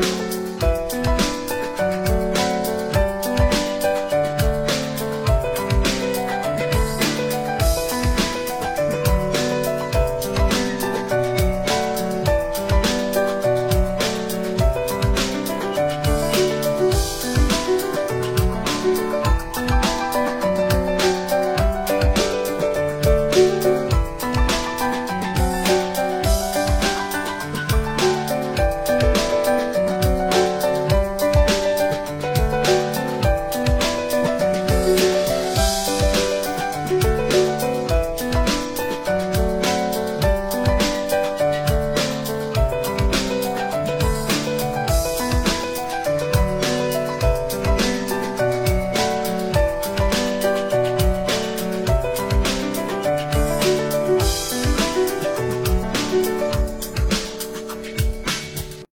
Bye.